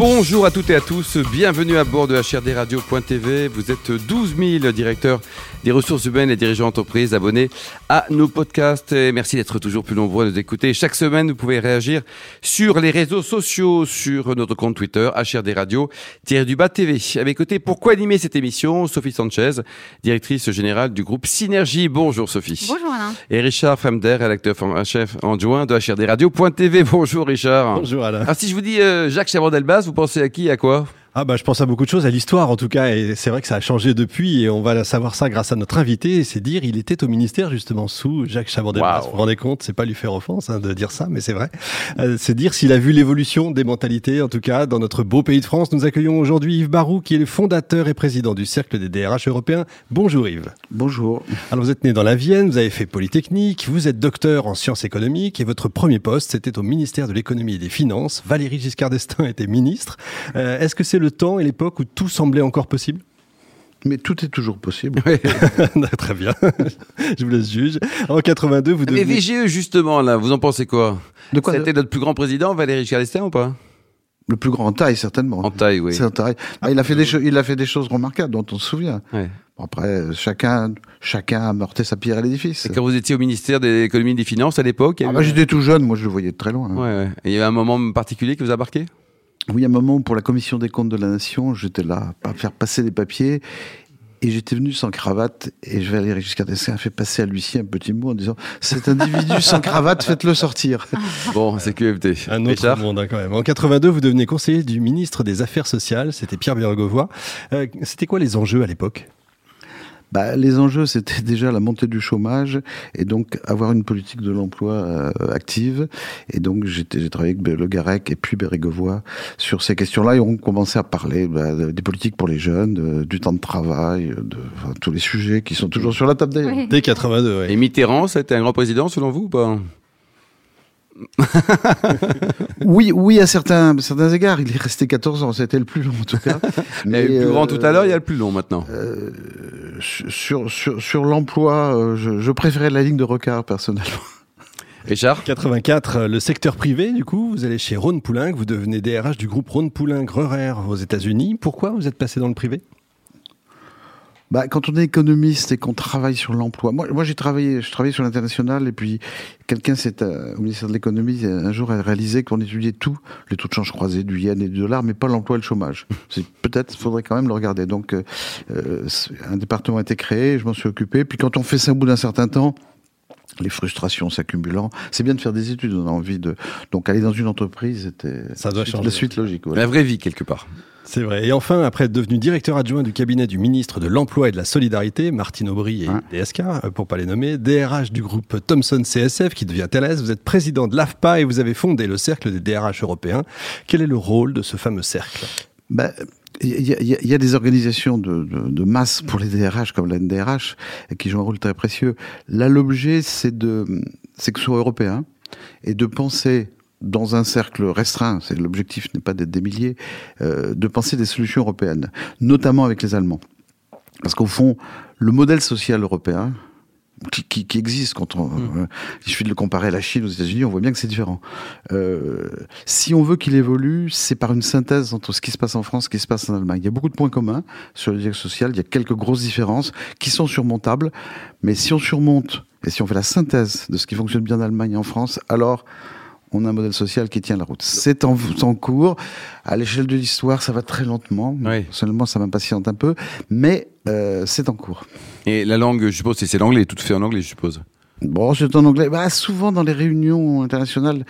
Bonjour à toutes et à tous, bienvenue à bord de HRDRadio.tv. Vous êtes 12 000 directeurs des ressources humaines et dirigeants d'entreprise abonnés à nos podcasts. Et merci d'être toujours plus nombreux à nous écouter. Chaque semaine, vous pouvez réagir sur les réseaux sociaux, sur notre compte Twitter, HRD Radio, du bas TV. À mes côtés, pourquoi animer cette émission Sophie Sanchez, directrice générale du groupe Synergie. Bonjour Sophie. Bonjour Alain. Et Richard Fremder, rédacteur chef adjoint de HRD Radio.tv. Bonjour Richard. Bonjour Alain. Alors si je vous dis euh, Jacques Chaban-Delbas, vous pensez à qui, à quoi? Ah bah je pense à beaucoup de choses, à l'histoire en tout cas, et c'est vrai que ça a changé depuis, et on va savoir ça grâce à notre invité, c'est dire il était au ministère justement sous Jacques Chaban-Delmas. Vous vous rendez compte, c'est pas lui faire offense hein, de dire ça, mais c'est vrai. Euh, c'est dire s'il a vu l'évolution des mentalités, en tout cas dans notre beau pays de France. Nous accueillons aujourd'hui Yves Barou, qui est le fondateur et président du Cercle des DRH européens. Bonjour Yves. Bonjour. Alors vous êtes né dans la Vienne, vous avez fait Polytechnique, vous êtes docteur en sciences économiques, et votre premier poste c'était au ministère de l'économie et des finances. Valérie Giscard d'Estaing était ministre. Euh, est-ce que c'est le temps et l'époque où tout semblait encore possible? Mais tout est toujours possible. Très bien. Je vous laisse juge. En 82, vous devenez... Mais VGE, justement, là, vous en pensez quoi? De quoi C'était notre plus grand président, Valéry Giscard d'Estaing, ou pas? Le plus grand en taille, certainement. En taille, oui. En taille. Ah, il, a fait des il a fait des choses remarquables dont on se souvient. après, chacun, chacun a meurté sa pierre à l'édifice. Et quand vous étiez au ministère de l'économie et des finances à l'époque ah, bah, J'étais tout jeune, moi je le voyais de très loin. Ouais, Et il y avait un moment particulier qui vous a marqué? Oui, un moment où pour la commission des comptes de la nation, j'étais là à faire passer les papiers et j'étais venu sans cravate et je vais aller jusqu'à Dessin a fait passer à Lucien un petit mot en disant cet individu sans cravate, faites-le sortir. Bon, c'est QFT. Un autre monde hein, quand même. En 82, vous devenez conseiller du ministre des Affaires sociales. C'était Pierre Bergovois. Euh, c'était quoi les enjeux à l'époque? Bah, les enjeux, c'était déjà la montée du chômage et donc avoir une politique de l'emploi euh, active. Et donc, j'ai travaillé avec Le Garec et puis Bérégovois sur ces questions-là et on commençait à parler bah, des politiques pour les jeunes, du temps de travail, de tous les sujets qui sont toujours sur la table d'ailleurs. Dès 82, Et Mitterrand, c'était un grand président selon vous ou pas? Oui, oui, à certains, certains égards. Il est resté 14 ans. C'était le plus long, en tout cas. Mais, il y a le plus grand tout à l'heure, il y a le plus long maintenant. Euh, sur, sur, sur l'emploi, euh, je, je préférais la ligne de Rocard, personnellement. Richard? 84, le secteur privé, du coup, vous allez chez Ron Poulenc, vous devenez DRH du groupe Ron Poulenc Rerer aux États-Unis. Pourquoi vous êtes passé dans le privé? Bah, quand on est économiste et qu'on travaille sur l'emploi, moi, moi j'ai travaillé, je travaillais sur l'international et puis quelqu'un c'est euh, au ministère de l'économie un jour a réalisé qu'on étudiait tout, les taux de change croisés du yen et du dollar, mais pas l'emploi et le chômage. C'est peut-être, faudrait quand même le regarder. Donc, euh, euh, un département a été créé, je m'en suis occupé. Puis quand on fait ça au bout d'un certain temps, les frustrations s'accumulant. C'est bien de faire des études, on a envie de. Donc aller dans une entreprise, c'était ça doit changer. la suite logique. La vraie vie quelque part. C'est vrai. Et enfin, après être devenu directeur adjoint du cabinet du ministre de l'Emploi et de la Solidarité, Martine Aubry et DSK, euh, pour pas les nommer, DRH du groupe Thomson CSF qui devient Thales, vous êtes président de l'AFPA et vous avez fondé le cercle des DRH européens. Quel est le rôle de ce fameux cercle? Ben, il y, a, des organisations de, masse pour les DRH comme la qui jouent un rôle très précieux. Là, l'objet, c'est de, c'est que ce soit européen et de penser dans un cercle restreint, c'est l'objectif n'est pas d'être des milliers, euh, de penser des solutions européennes, notamment avec les Allemands. Parce qu'au fond, le modèle social européen, qui, qui, existe quand on. Mm. Euh, il suffit de le comparer à la Chine, aux États-Unis, on voit bien que c'est différent. Euh, si on veut qu'il évolue, c'est par une synthèse entre ce qui se passe en France et ce qui se passe en Allemagne. Il y a beaucoup de points communs sur le dialogue social, il y a quelques grosses différences qui sont surmontables, mais si on surmonte et si on fait la synthèse de ce qui fonctionne bien en Allemagne et en France, alors on a un modèle social qui tient la route. C'est en, en, cours. À l'échelle de l'histoire, ça va très lentement. Oui. Seulement, ça m'impatiente un peu. Mais euh, c'est en cours. Et la langue, je suppose, c'est l'anglais, tout fait en anglais, je suppose. Bon, c'est en anglais. Bah, souvent dans les réunions internationales,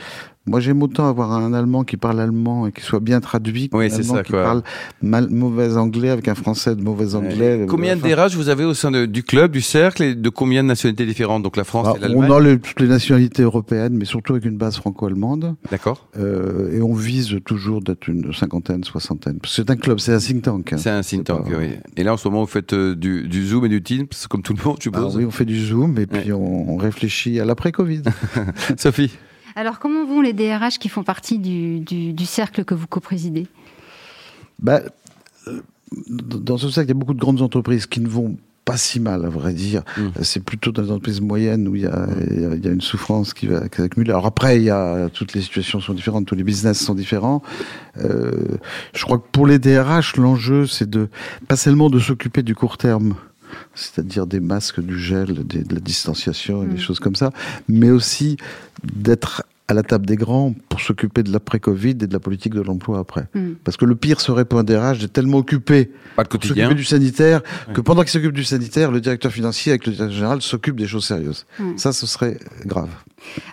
moi, j'aime autant avoir un Allemand qui parle allemand et qui soit bien traduit qu'un Allemand ça, qui parle mal, mauvais anglais avec un Français de mauvais anglais. Combien de DRH vous avez au sein du club, du cercle, et de combien de nationalités différentes? Donc la France ah, et l'Allemagne On a toutes les nationalités européennes, mais surtout avec une base franco-allemande. D'accord. Euh, et on vise toujours d'être une cinquantaine, soixantaine. C'est un club, c'est un think tank. Hein. C'est un think tank, oui. Et là, en ce moment, vous faites euh, du, du, Zoom et du Teams, comme tout le monde, je suppose. Ah, oui, on fait du Zoom, et puis on, on réfléchit à l'après-Covid. Sophie alors, comment vont les DRH qui font partie du, cercle que vous co-présidez? Bah, euh, Dans ce cercle, il y a beaucoup de grandes entreprises qui ne vont pas si mal, à vrai dire. Mmh. C'est plutôt dans les entreprises moyennes où il y a, il y a une souffrance qui va, s'accumuler. Alors après, il y a, toutes les situations sont différentes, tous les business sont différents. Euh, je crois que pour les DRH, l'enjeu, c'est de, pas seulement de s'occuper du court terme, c'est-à-dire des masques, du gel, de la distanciation et des mmh. choses comme ça, mais aussi d'être à la table des grands pour s'occuper de l'après-Covid et de la politique de l'emploi après. Hmm. Parce que le pire serait pour un DRH d'être tellement occupé Pas pour s'occuper du sanitaire que pendant qu'il s'occupe du sanitaire, le directeur financier avec le directeur général s'occupe des choses sérieuses. Hmm. Ça, ce serait grave.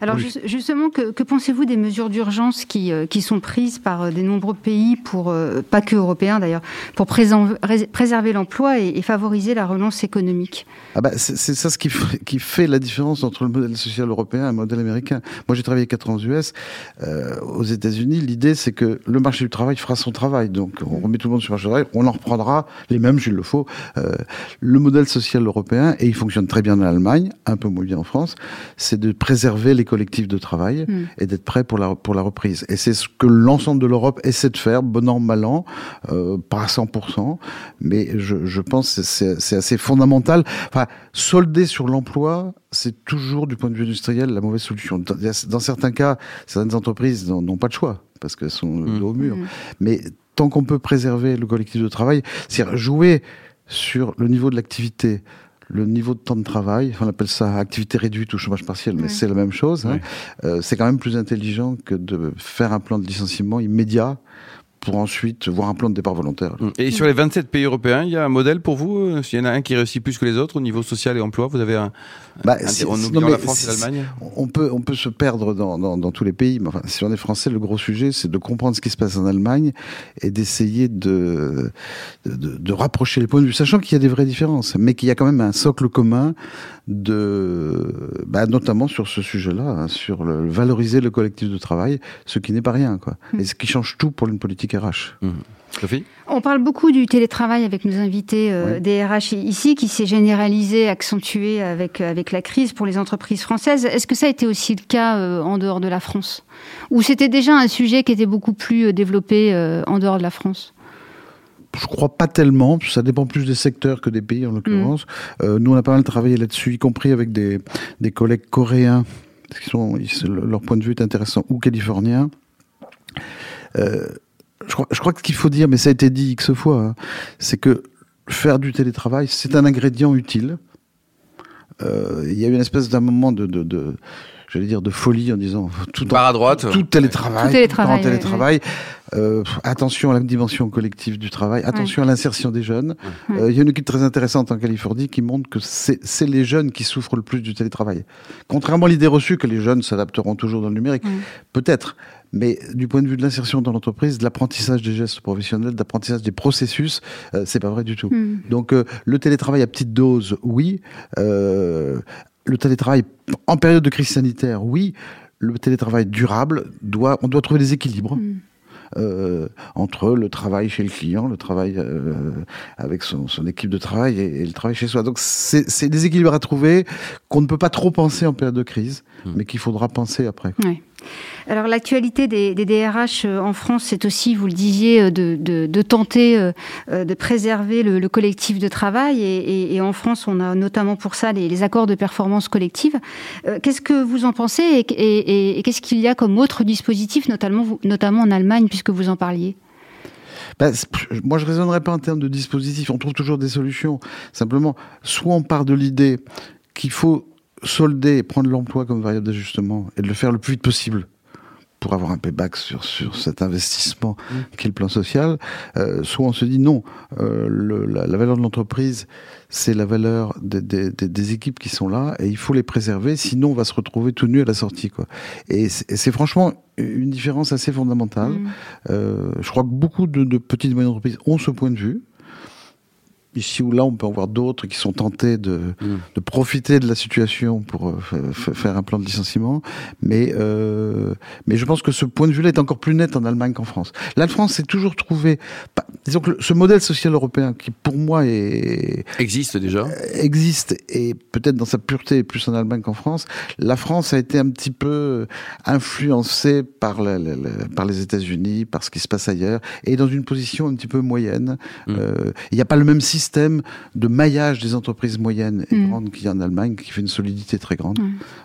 Alors justement, que, pensez-vous des mesures d'urgence qui, euh, qui sont prises par euh, des nombreux pays, pour, euh, pas que européens d'ailleurs, pour préserver l'emploi et, favoriser la relance économique? Ah bah, C'est ça ce qui, qui fait la différence entre le modèle social européen et le modèle américain. Moi j'ai travaillé 4 US. aux États-Unis, l'idée c'est que le marché du travail fera son travail. Donc on remet tout le monde sur le marché du travail, on en reprendra les mêmes, s'il le faut. le modèle social européen, et il fonctionne très bien en Allemagne, un peu moins bien en France, c'est de préserver les collectifs de travail hmm. et d'être prêt pour la, pour la reprise. Et c'est ce que l'ensemble de l'Europe essaie de faire, bon an, mal an, euh, pas à 100%, mais je, je pense que c'est assez fondamental. Enfin, solder sur l'emploi, c'est toujours, du point de vue industriel, la mauvaise solution. Dans, certains cas, certaines entreprises n'ont pas de choix, parce qu'elles sont hmm. au mur. Hmm. Mais tant qu'on peut préserver le collectif de travail, c'est jouer sur le niveau de l'activité, le niveau de temps de travail, on appelle ça activité réduite ou chômage partiel, mais c'est la même chose. Hein. Euh, c'est quand même plus intelligent que de faire un plan de licenciement immédiat pour ensuite voir un plan de départ volontaire. Et sur les 27 pays européens, il y a un modèle pour vous euh, S'il y en a un qui réussit plus que les autres au niveau social et emploi, vous avez un, bah, en oubliant la France et l'Allemagne On peut, on peut se perdre dans, dans, dans tous les pays, mais enfin, si on est français, le gros sujet, c'est de comprendre ce qui se passe en Allemagne et d'essayer de, de, de, rapprocher les points de vue, sachant qu'il y a des vraies différences, mais qu'il y a quand même un socle commun de, bah, notamment sur ce sujet-là, hein, sur le, valoriser le collectif de travail, ce qui n'est pas rien, quoi, mmh. et ce qui change tout pour une politique RH. Mmh. Sophie On parle beaucoup du télétravail avec nos invités euh, des RH ici, qui s'est généralisé, accentué avec, euh, avec la crise pour les entreprises françaises. Est-ce que ça a été aussi le cas euh, en dehors de la France? Ou c'était déjà un sujet qui était beaucoup plus développé en dehors de la France? Je crois pas tellement, ça dépend plus des secteurs que des pays en l'occurrence. Mm. nous, on a pas mal travaillé là-dessus, y compris avec des, des collègues coréens, qui sont, leur point de vue est intéressant, ou californiens. Euh, je crois, que ce qu'il faut dire, mais ça a été dit X fois, hein, c'est que faire du télétravail, c'est un ingrédient utile. Euh, il y a eu une espèce d'un moment de j'allais dire de folie en disant tout à droite. tout télétravail tout télétravail, télétravail. Euh, attention à la dimension collective du travail attention à l'insertion des jeunes. Euh, il y a une étude très intéressante en Californie qui montre que c'est les jeunes qui souffrent le plus du télétravail. Contrairement à l'idée reçue que les jeunes s'adapteront toujours dans le numérique peut-être. Mais du point de vue de l'insertion dans l'entreprise, de l'apprentissage des gestes professionnels, de l'apprentissage des processus, euh, c'est pas vrai du tout. Donc euh, le télétravail à petite dose, oui. Le télétravail en période de crise sanitaire, oui. Le télétravail durable, doit, on doit trouver des équilibres. Hmm. Euh, entre le travail chez le client, le travail euh, avec son, son, équipe de travail et, le travail chez soi. Donc c'est des équilibres à trouver qu'on ne peut pas trop penser en période de crise, hmm. mais qu'il faudra penser après. Oui. Alors l'actualité des, DRH euh, en France, c'est aussi, vous le disiez, euh, de, tenter euh, de préserver le, collectif de travail. Et, en France, on a notamment pour ça les, accords de performance collective. qu'est-ce que vous en pensez et, qu'est-ce qu'il y a comme autre dispositif, notamment, en Allemagne, puisque vous en parliez? Ben, moi, je ne raisonnerais pas en termes de dispositifs. On trouve toujours des solutions. Simplement, soit on part de l'idée qu'il faut solder et prendre l'emploi comme variable d'ajustement et de le faire le plus vite possible pour avoir un payback sur, sur cet investissement mmh. qui est le plan social, euh, soit on se dit non, euh, le, la, valeur de l'entreprise, c'est la valeur des, des, des, équipes qui sont là, et il faut les préserver, sinon on va se retrouver tout nu à la sortie. Quoi. Et c'est franchement une différence assez fondamentale. Mmh. Euh, je crois que beaucoup de, de petites et moyennes entreprises ont ce point de vue ici ou là, on peut en voir d'autres qui sont tentés de, mm. de profiter de la situation pour euh, faire un plan de licenciement. Mais, euh, mais je pense que ce point de vue-là est encore plus net en Allemagne qu'en France. La France s'est toujours trouvé, disons que ce modèle social européen qui, pour moi, est existe déjà, euh, existe et peut-être dans sa pureté plus en Allemagne qu'en France. La France a été un petit peu influencée par, la, par les États-Unis, par ce qui se passe ailleurs, et dans une position un petit peu moyenne. Mm. Il n'y a pas le même système système de maillage des entreprises moyennes et mm. grandes qu'il y a en Allemagne qui fait une solidité très grande.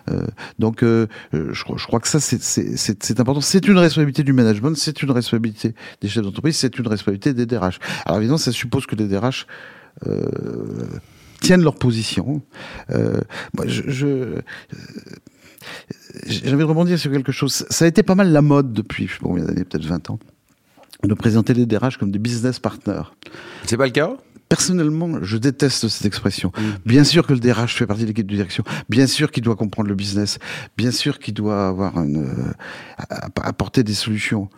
Euh, donc, euh, je, je, crois que ça, c'est important. C'est une responsabilité du management, c'est une responsabilité des chefs d'entreprise, c'est une responsabilité des DRH. Alors évidemment, ça suppose que les DRH tiennent leur position. moi, je, je j'ai envie de rebondir sur quelque chose. Ça a été pas mal la mode depuis, je sais pas combien d'années, peut-être 20 ans, de présenter les DRH comme des business partners. C'est pas le cas? Personnellement, je déteste cette expression. Mm. Bien sûr que le DRH fait partie de l'équipe de direction. Bien sûr qu'il doit comprendre le business. Bien sûr qu'il doit avoir une, euh, apporter des solutions.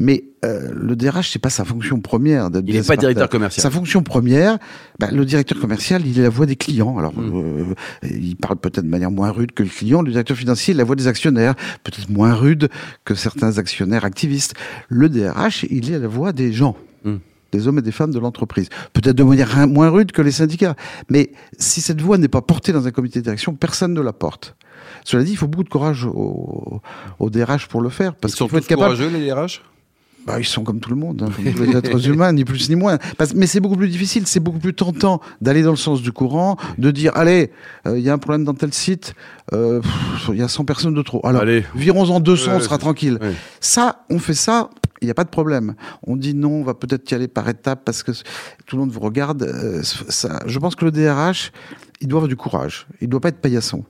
Mais euh, le DRH, c'est pas sa fonction première. Il n'est pas directeur commercial. Sa fonction première, bah, le directeur commercial, il est la voix des clients. Alors, mm. euh, il parle peut-être de manière moins rude que le client. Le directeur financier, il est la voix des actionnaires, peut-être moins rude que certains actionnaires activistes. Le DRH, il est la voix des gens. Mm. Des hommes et des femmes de l'entreprise. Peut-être de manière moins rude que les syndicats. Mais si cette voix n'est pas portée dans un comité de direction, personne ne la porte. Cela dit, il faut beaucoup de courage au, DRH pour le faire. Parce Ils sont faut être capable... courageux, les DRH bah, ils sont comme tout le monde, hein, comme tous les êtres humains, ni plus ni moins. mais c'est beaucoup plus difficile, c'est beaucoup plus tentant d'aller dans le sens du courant, de dire allez, euh, il y a un problème dans tel site, euh, il y a 100 personnes de trop. Alors, allez. virons-en 200, on sera tranquille. Ça, on fait ça, il n'y a pas de problème. On dit non, on va peut-être y aller par étapes parce que tout le monde vous regarde. Euh, ça, je pense que le DRH, il doit avoir du courage. Il ne doit pas être paillasson.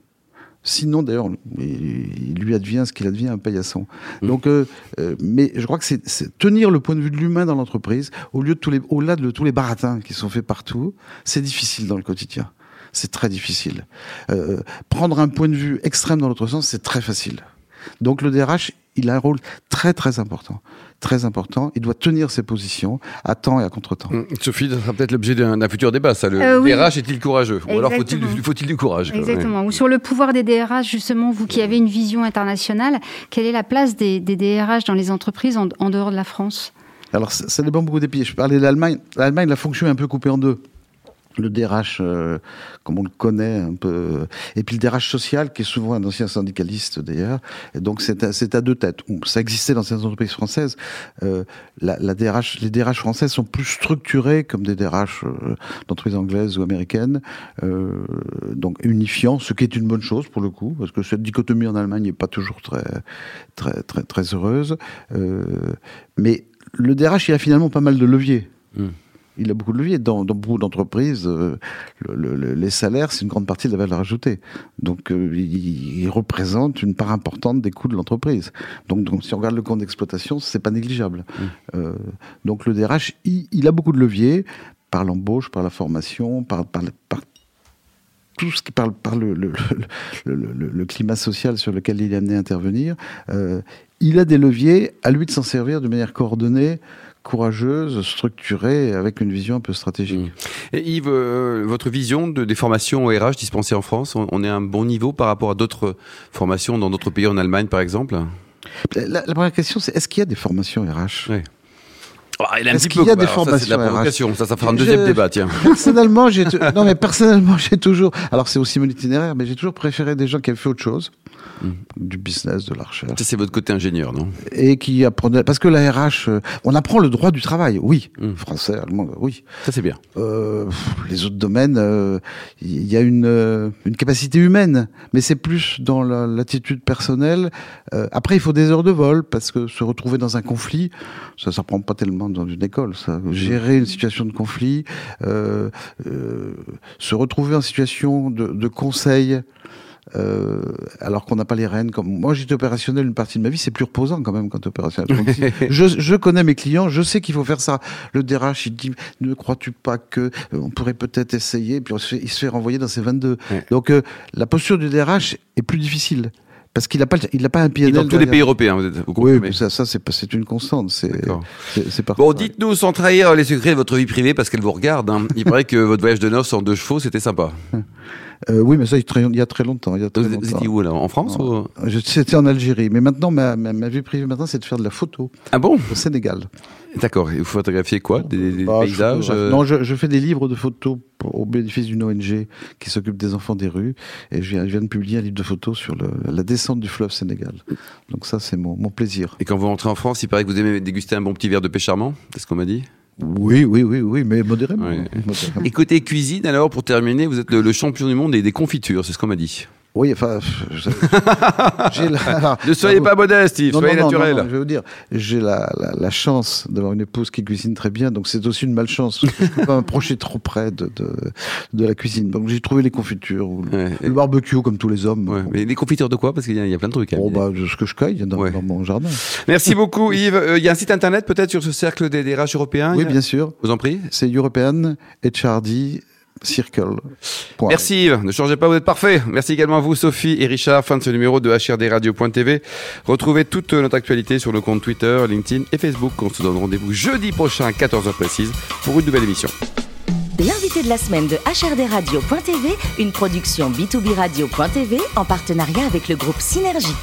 Sinon, d'ailleurs, il lui advient ce qu'il advient un paillasson. Mmh. Donc, euh, euh, mais je crois que c'est tenir le point de vue de l'humain dans l'entreprise, au lieu de tous les, au-delà de tous les baratins qui sont faits partout, c'est difficile dans le quotidien. C'est très difficile. Euh, prendre un point de vue extrême dans l'autre sens, c'est très facile. Donc le DRH, il a un rôle très très important. Très important. Il doit tenir ses positions à temps et à contre-temps. Hum, Sophie, ça sera peut-être l'objet d'un futur débat, ça. Le DRH euh, est-il courageux Ou alors faut-il faut du courage Exactement. Ou sur le pouvoir des DRH, justement, vous qui avez une vision internationale, quelle est la place des, DRH dans les entreprises en, dehors de la France? Alors, ça, dépend beaucoup des pays. Je parlais de l'Allemagne. L'Allemagne, la fonction est un peu coupée en deux le DRH, euh, comme on le connaît un peu, et puis le DRH social, qui est souvent un ancien syndicaliste d'ailleurs. Et donc c'est à, à, deux têtes. Ça existait dans certaines entreprises françaises. Euh, la, la, DRH, les DRH françaises sont plus structurées comme des DRH euh, d'entreprises anglaises ou américaines, euh, donc unifiant, ce qui est une bonne chose pour le coup, parce que cette dichotomie en Allemagne n'est pas toujours très très très très heureuse. Euh, mais le DRH, il a finalement pas mal de leviers. Mmh il a beaucoup de leviers. Dans, beaucoup d'entreprises, euh, les salaires, c'est une grande partie de la valeur ajoutée. Donc, euh, il, représente une part importante des coûts de l'entreprise. Donc, donc, si on regarde le compte d'exploitation, c'est pas négligeable. Mmh. Euh, donc, le DRH, il, a beaucoup de leviers par l'embauche, par la formation, par, par, tout ce qui parle par le, le, le, climat social sur lequel il est amené à intervenir, il a des leviers à lui de s'en servir de manière coordonnée courageuse, structurée, avec une vision un peu stratégique. Mmh. Et Yves, euh, votre vision de, des formations RH dispensées en France, on, est à un bon niveau par rapport à d'autres formations dans d'autres pays, en Allemagne par exemple? La, première question, c'est est-ce qu'il y a des formations RH oui. Ah, il Est-ce qu'il y a des formations ça, Ça, ça fera un deuxième débat, tiens. Personnellement, j'ai non mais personnellement, j'ai toujours. Alors c'est aussi mon itinéraire, mais j'ai toujours préféré des gens qui avaient fait autre chose. Mm. du business, de la recherche. c'est votre côté ingénieur, non? Et qui apprenait, parce que la RH, euh, on apprend le droit du travail, oui, mm. français, allemand, oui. Ça c'est bien. Euh, les autres domaines, il euh, y a une, une capacité humaine, mais c'est plus dans l'attitude personnelle. après, il faut des heures de vol parce que se retrouver dans un conflit, ça ne s'apprend pas tellement dans une école. Ça, gérer une situation de conflit, se retrouver en situation de, de conseil. Euh, alors qu'on n'a pas les rênes. Comme moi, j'étais opérationnel une partie de ma vie, c'est plus reposant quand même quand tu es opérationnel. je, je, connais mes clients, je sais qu'il faut faire ça. Le DRH, il dit ne crois-tu pas que euh, on pourrait peut-être essayer, puis il se fait renvoyer dans ses 22. Donc euh, la posture du DRH est plus difficile. Parce qu'il n'a pas, il n'a pas un pied dans tous les pays européens, vous, êtes, Oui, mais ça, ça c'est, une constante. C'est, c'est, Bon, dites-nous sans trahir les secrets de votre vie privée, parce qu'elle vous regarde. Hein. Il paraît que votre voyage de noces en deux chevaux, c'était sympa. Euh, oui, mais ça, il y a très longtemps. Il y a très Vous étiez où, là En France ou... C'était en Algérie. Mais maintenant, ma, ma, vie privée, maintenant, c'est de faire de la photo. Ah bon? Au Sénégal. D'accord. Et vous photographiez quoi? Des, bah, paysages euh Non, je, je, fais des livres de photos au bénéfice d'une ONG qui s'occupe des enfants des rues. Et je viens, je viens, de publier un livre de photos sur le, la descente du fleuve Sénégal. Donc ça, c'est mon, mon plaisir. Et quand vous rentrez en France, il paraît que vous aimez déguster un bon petit verre de pêche charmant C'est ce qu'on m'a dit? Oui, oui, oui, oui, mais modérément. Et côté cuisine, alors, pour terminer, vous êtes le, champion du monde des confitures, c'est ce qu'on m'a dit. Oui, enfin, ne soyez pas modeste, Yves, soyez naturel. je vais vous dire, j'ai la, la, chance d'avoir une épouse qui cuisine très bien, donc c'est aussi une malchance. je ne peux pas m'approcher trop près de, de, de, la cuisine. Donc j'ai trouvé les confitures, ou le barbecue comme tous les hommes. Ouais. Mais les confitures de quoi? Parce qu'il y, a plein de trucs. Hein. Oh, bah, ce que je cueille dans, dans mon jardin. Merci beaucoup, Yves. Euh, il y a un site internet peut-être sur ce cercle des DRH européens? Oui, bien sûr. Vous en prie. C'est European HRD Circle. Merci Yves, ne changez pas, vous êtes parfait. Merci également à vous Sophie et Richard, fin de ce numéro de HRDRadio.tv. Retrouvez toute notre actualité sur nos comptes Twitter, LinkedIn et Facebook. On se donne rendez-vous jeudi prochain à 14h précise pour une nouvelle émission. L'invité de la semaine de HRDRadio.tv, une production B2B Radio.tv en partenariat avec le groupe Synergie.